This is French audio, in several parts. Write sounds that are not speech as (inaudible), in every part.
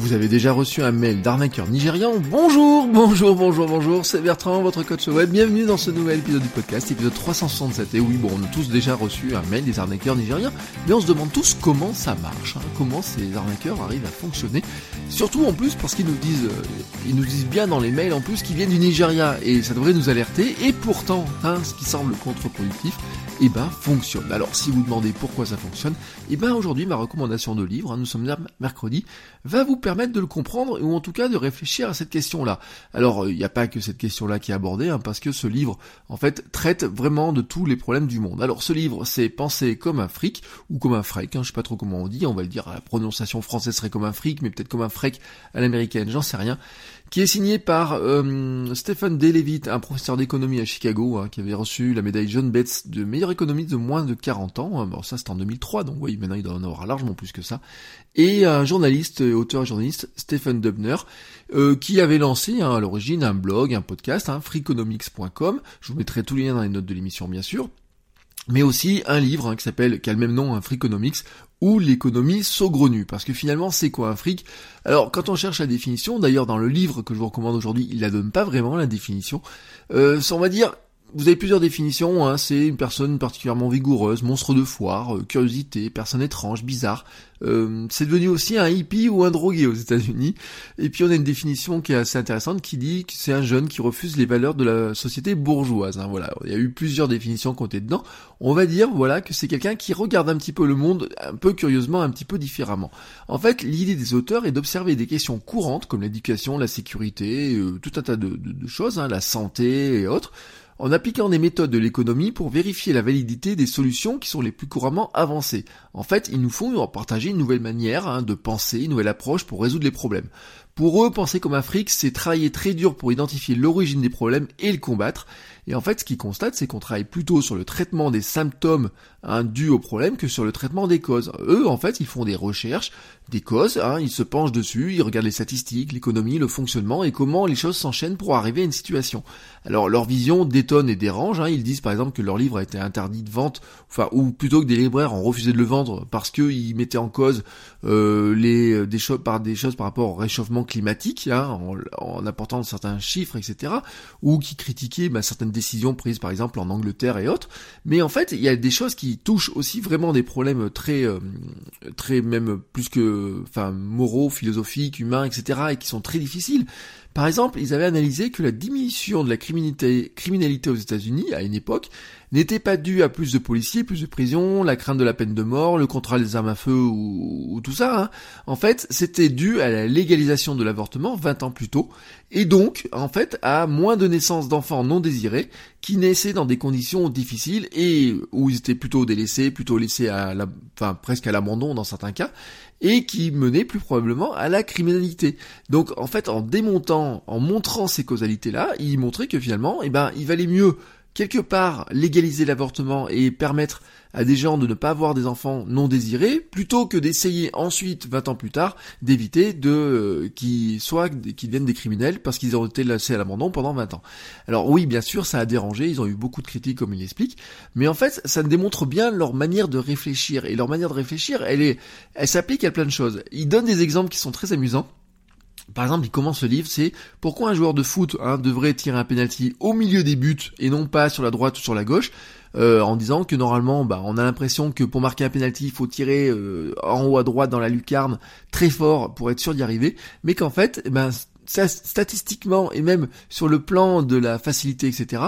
Vous avez déjà reçu un mail d'arnaqueur nigérian Bonjour, bonjour, bonjour, bonjour, c'est Bertrand, votre coach web. Bienvenue dans ce nouvel épisode du podcast, épisode 367. Et oui, bon, on a tous déjà reçu un mail des arnaqueurs nigériens, mais on se demande tous comment ça marche, hein, comment ces arnaqueurs arrivent à fonctionner. Surtout en plus parce qu'ils nous disent, euh, ils nous disent bien dans les mails en plus qu'ils viennent du Nigeria et ça devrait nous alerter. Et pourtant, hein, ce qui semble contre-productif, eh ben fonctionne. Alors si vous demandez pourquoi ça fonctionne, eh ben aujourd'hui ma recommandation de livre, hein, nous sommes mercredi, va vous permettre de le comprendre ou en tout cas de réfléchir à cette question-là. Alors il n'y a pas que cette question-là qui est abordée, hein, parce que ce livre en fait traite vraiment de tous les problèmes du monde. Alors ce livre c'est penser comme un fric ou comme un frec, hein, je sais pas trop comment on dit, on va le dire, la prononciation française serait comme un fric, mais peut-être comme un frec à l'américaine, j'en sais rien qui est signé par euh, Stephen D. Un professeur d'économie à Chicago, hein, qui avait reçu la médaille John Betts de meilleur économiste de moins de 40 ans. Bon, ça c'était en 2003, donc oui, maintenant il en avoir largement plus que ça. Et un journaliste, auteur et journaliste, Stephen Dubner, euh, qui avait lancé hein, à l'origine un blog, un podcast, hein, freeconomics.com. Je vous mettrai tous les liens dans les notes de l'émission, bien sûr mais aussi un livre hein, qui s'appelle, qui a le même nom, un Freakonomics, ou l'économie saugrenue. Parce que finalement, c'est quoi un fric? Alors, quand on cherche la définition, d'ailleurs dans le livre que je vous recommande aujourd'hui, il la donne pas vraiment la définition. Euh, on va dire, vous avez plusieurs définitions, hein. c'est une personne particulièrement vigoureuse, monstre de foire, euh, curiosité, personne étrange, bizarre. Euh, c'est devenu aussi un hippie ou un drogué aux États-Unis. Et puis on a une définition qui est assez intéressante qui dit que c'est un jeune qui refuse les valeurs de la société bourgeoise. Hein. Voilà, il y a eu plusieurs définitions été dedans. On va dire voilà que c'est quelqu'un qui regarde un petit peu le monde un peu curieusement, un petit peu différemment. En fait, l'idée des auteurs est d'observer des questions courantes comme l'éducation, la sécurité, euh, tout un tas de, choses, hein, la santé et autres en appliquant des méthodes de l'économie pour vérifier la validité des solutions qui sont les plus couramment avancées. En fait, ils nous font partager une nouvelle manière hein, de penser, une nouvelle approche pour résoudre les problèmes. Pour eux, penser comme Afrique, c'est travailler très dur pour identifier l'origine des problèmes et le combattre. Et en fait, ce qu'ils constatent, c'est qu'on travaille plutôt sur le traitement des symptômes hein, dus au problème que sur le traitement des causes. Eux, en fait, ils font des recherches, des causes, hein, ils se penchent dessus, ils regardent les statistiques, l'économie, le fonctionnement et comment les choses s'enchaînent pour arriver à une situation. Alors leur vision détonne et dérange. Hein. Ils disent par exemple que leur livre a été interdit de vente, enfin ou plutôt que des libraires ont refusé de le vendre parce qu'ils mettaient en cause euh, les par des choses par rapport au réchauffement climatique, hein, en, apportant certains chiffres, etc. Ou qui critiquaient bah, certaines décisions prises par exemple en Angleterre et autres. Mais en fait, il y a des choses qui touchent aussi vraiment des problèmes très, euh, très même plus que, enfin, moraux, philosophiques, humains, etc. et qui sont très difficiles. Par exemple, ils avaient analysé que la diminution de la criminalité, aux États-Unis à une époque n'était pas due à plus de policiers, plus de prisons, la crainte de la peine de mort, le contrôle des armes à feu ou, tout ça. Hein. En fait, c'était dû à la légalisation de l'avortement 20 ans plus tôt, et donc, en fait, à moins de naissances d'enfants non désirés qui naissaient dans des conditions difficiles et où ils étaient plutôt délaissés, plutôt laissés à la, enfin presque à l'abandon dans certains cas, et qui menaient plus probablement à la criminalité. Donc, en fait, en démontant, en montrant ces causalités-là, ils montraient que finalement, eh ben, il valait mieux quelque part légaliser l'avortement et permettre à des gens de ne pas avoir des enfants non désirés, plutôt que d'essayer ensuite, 20 ans plus tard, d'éviter de euh, qu'ils soient, qu'ils deviennent des criminels parce qu'ils ont été laissés à l'abandon pendant 20 ans. Alors oui, bien sûr, ça a dérangé, ils ont eu beaucoup de critiques comme il l'explique, mais en fait, ça démontre bien leur manière de réfléchir, et leur manière de réfléchir, elle est, elle s'applique à plein de choses. Ils donnent des exemples qui sont très amusants. Par exemple, il commence ce livre, c'est pourquoi un joueur de foot hein, devrait tirer un penalty au milieu des buts et non pas sur la droite ou sur la gauche, euh, en disant que normalement, bah, on a l'impression que pour marquer un penalty, il faut tirer euh, en haut à droite dans la lucarne très fort pour être sûr d'y arriver, mais qu'en fait, eh ben statistiquement et même sur le plan de la facilité, etc.,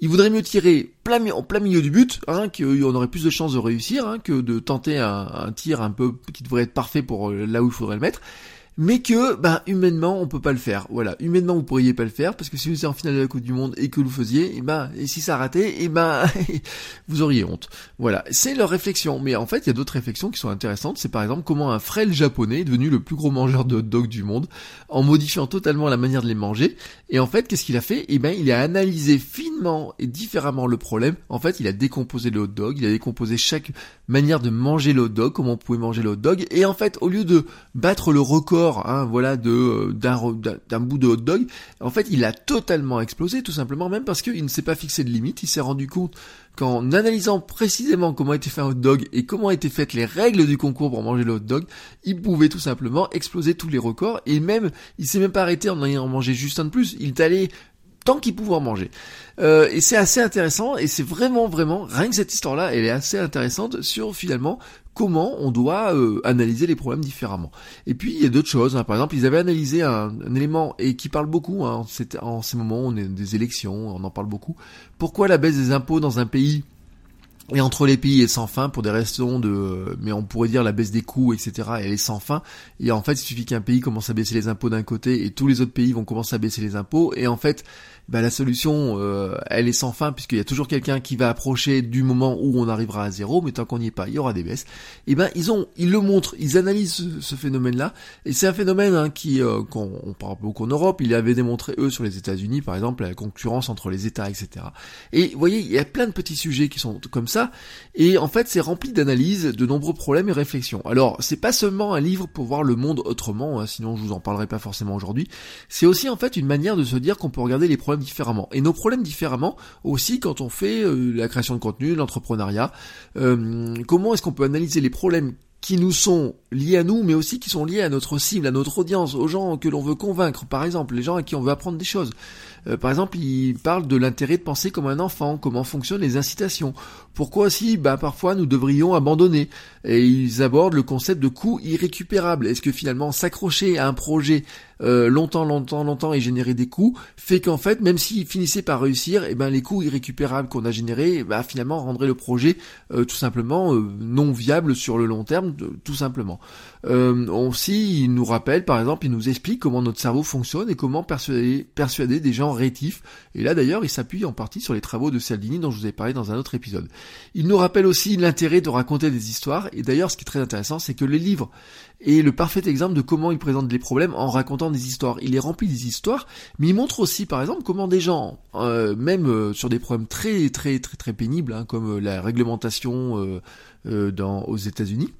il vaudrait mieux tirer en plein milieu du but, hein, qu'on aurait plus de chances de réussir, hein, que de tenter un, un, tir un peu qui devrait être parfait pour euh, là où il faudrait le mettre. Mais que ben humainement on peut pas le faire. Voilà, humainement vous pourriez pas le faire parce que si vous étiez en finale de la Coupe du Monde et que vous faisiez, et ben et si ça ratait, et ben (laughs) vous auriez honte. Voilà, c'est leur réflexion. Mais en fait, il y a d'autres réflexions qui sont intéressantes. C'est par exemple comment un frêle japonais est devenu le plus gros mangeur de hot dogs du monde en modifiant totalement la manière de les manger. Et en fait, qu'est-ce qu'il a fait? Eh ben, il a analysé finement et différemment le problème. En fait, il a décomposé le hot dog, il a décomposé chaque manière de manger le hot dog, comment on pouvait manger le hot dog. Et en fait, au lieu de battre le record, hein, voilà, euh, d'un bout de hot dog, en fait, il a totalement explosé, tout simplement, même parce qu'il ne s'est pas fixé de limite. Il s'est rendu compte qu'en analysant précisément comment était fait un hot dog et comment étaient faites les règles du concours pour manger le hot dog, il pouvait tout simplement exploser tous les records et même, il s'est même pas arrêté en ayant mangé juste un de plus. Il est allé tant qu'il pouvait en manger. Euh, et c'est assez intéressant, et c'est vraiment, vraiment, rien que cette histoire-là, elle est assez intéressante sur finalement comment on doit euh, analyser les problèmes différemment. Et puis il y a d'autres choses, hein. par exemple ils avaient analysé un, élément, et qui parle beaucoup, hein, en ces moments, on est des élections, on en parle beaucoup, pourquoi la baisse des impôts dans un pays et entre les pays est sans fin pour des raisons de, mais on pourrait dire la baisse des coûts, etc. Elle est sans fin. Et en fait, il suffit qu'un pays commence à baisser les impôts d'un côté et tous les autres pays vont commencer à baisser les impôts. Et en fait, bah, la solution, euh, elle est sans fin puisqu'il y a toujours quelqu'un qui va approcher du moment où on arrivera à zéro, mais tant qu'on n'y est pas, il y aura des baisses. Et ben ils ont, ils le montrent, ils analysent ce, phénomène-là, et c'est un phénomène hein, qui, euh, qu'on on parle beaucoup en Europe, ils avaient démontré eux sur les États-Unis, par exemple, la concurrence entre les États, etc. Et vous voyez, il y a plein de petits sujets qui sont comme ça, et en fait c'est rempli d'analyses, de nombreux problèmes et réflexions. Alors c'est pas seulement un livre pour voir le monde autrement, hein, sinon je vous en parlerai pas forcément aujourd'hui. C'est aussi en fait une manière de se dire qu'on peut regarder les problèmes différemment. Et nos problèmes différemment aussi quand on fait euh, la création de contenu, l'entrepreneuriat. Euh, comment est-ce qu'on peut analyser les problèmes qui nous sont liés à nous, mais aussi qui sont liés à notre cible, à notre audience, aux gens que l'on veut convaincre, par exemple, les gens à qui on veut apprendre des choses. Euh, par exemple, il parle de l'intérêt de penser comme un enfant, comment fonctionnent les incitations. Pourquoi aussi, bah, parfois nous devrions abandonner. Et ils abordent le concept de coût irrécupérable. Est-ce que finalement s'accrocher à un projet euh, longtemps, longtemps, longtemps et générer des coûts fait qu'en fait, même s'il finissait par réussir, eh ben les coûts irrécupérables qu'on a générés, bah, finalement rendraient le projet euh, tout simplement non viable sur le long terme, tout simplement. Aussi, il nous rappelle, par exemple, il nous explique comment notre cerveau fonctionne et comment persuader, persuader des gens rétif. Et là d'ailleurs, il s'appuie en partie sur les travaux de Saldini dont je vous ai parlé dans un autre épisode. Il nous rappelle aussi l'intérêt de raconter des histoires. Et d'ailleurs, ce qui est très intéressant, c'est que les livres est le parfait exemple de comment il présente les problèmes en racontant des histoires. Il est rempli des histoires, mais il montre aussi, par exemple, comment des gens, euh, même euh, sur des problèmes très très très très pénibles, hein, comme euh, la réglementation dans, aux États-Unis,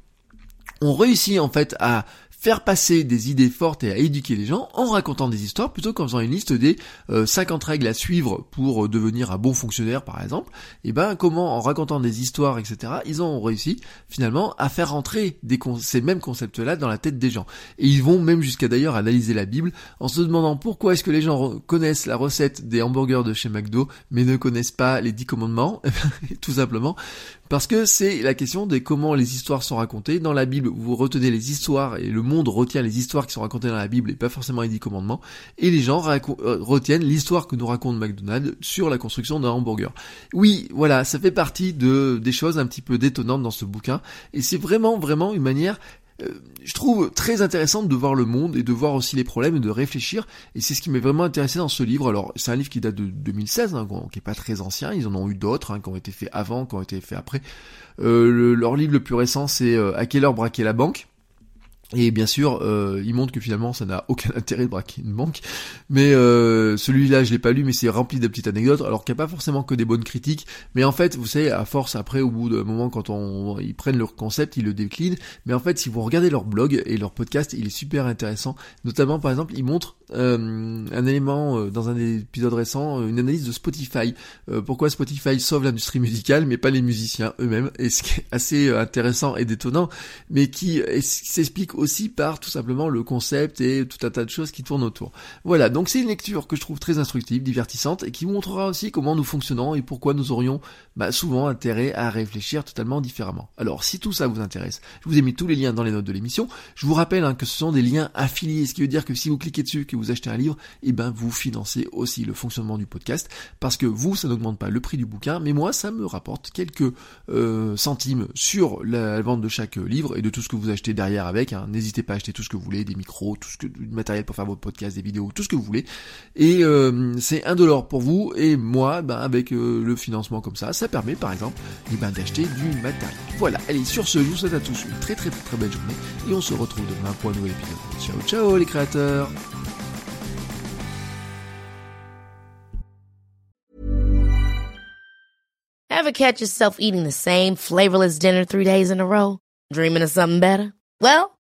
ont réussi en fait à faire passer des idées fortes et à éduquer les gens en racontant des histoires plutôt qu'en faisant une liste des 50 euh, règles à suivre pour euh, devenir un bon fonctionnaire par exemple. Et ben comment en racontant des histoires etc. Ils ont réussi finalement à faire rentrer ces mêmes concepts là dans la tête des gens. Et ils vont même jusqu'à d'ailleurs analyser la Bible en se demandant pourquoi est-ce que les gens connaissent la recette des hamburgers de chez McDo mais ne connaissent pas les dix commandements. (laughs) Tout simplement parce que c'est la question de comment les histoires sont racontées. Dans la Bible, vous retenez les histoires et le monde retient les histoires qui sont racontées dans la Bible et pas forcément les dix commandements. Et les gens euh, retiennent l'histoire que nous raconte McDonald's sur la construction d'un hamburger. Oui, voilà, ça fait partie de des choses un petit peu détonnantes dans ce bouquin. Et c'est vraiment, vraiment une manière je trouve très intéressant de voir le monde et de voir aussi les problèmes et de réfléchir. Et c'est ce qui m'est vraiment intéressé dans ce livre. Alors, c'est un livre qui date de 2016, hein, qui est pas très ancien. Ils en ont eu d'autres, hein, qui ont été faits avant, qui ont été faits après. Euh, leur livre le plus récent, c'est euh, À quelle heure braquer la banque? Et bien sûr, euh, il montre que finalement, ça n'a aucun (laughs) intérêt de braquer une banque. Mais euh, celui-là, je l'ai pas lu, mais c'est rempli de petites anecdotes. Alors qu'il n'y a pas forcément que des bonnes critiques. Mais en fait, vous savez, à force, après, au bout d'un moment, quand on, ils prennent leur concept, ils le déclinent. Mais en fait, si vous regardez leur blog et leur podcast, il est super intéressant. Notamment, par exemple, ils montrent euh, un élément euh, dans un épisode récent, euh, une analyse de Spotify. pourquoi Spotify sauve l'industrie musicale, mais pas les musiciens eux-mêmes. Et ce qui est assez intéressant et détonnant, mais qui s'explique aussi par tout simplement le concept et tout un tas de choses qui tournent autour. Voilà, donc c'est une lecture que je trouve très instructive, divertissante, et qui montrera aussi comment nous fonctionnons et pourquoi nous aurions bah, souvent intérêt à réfléchir totalement différemment. Alors si tout ça vous intéresse, je vous ai mis tous les liens dans les notes de l'émission. Je vous rappelle hein, que ce sont des liens affiliés, ce qui veut dire que si vous cliquez dessus, que vous vous achetez un livre, et eh ben vous financez aussi le fonctionnement du podcast, parce que vous, ça n'augmente pas le prix du bouquin, mais moi, ça me rapporte quelques euh, centimes sur la vente de chaque livre et de tout ce que vous achetez derrière avec. Hein. N'hésitez pas à acheter tout ce que vous voulez, des micros, tout ce que du matériel pour faire votre podcast, des vidéos, tout ce que vous voulez. Et euh, c'est un dollar pour vous et moi, ben, avec euh, le financement comme ça, ça permet par exemple eh ben, d'acheter du matériel. Voilà, allez, sur ce, je vous souhaite à tous une très très très, très belle journée et on se retrouve demain pour un nouvel épisode. Ciao ciao les créateurs catch yourself eating the same flavorless dinner three days in a row? Dreaming of something better? Well,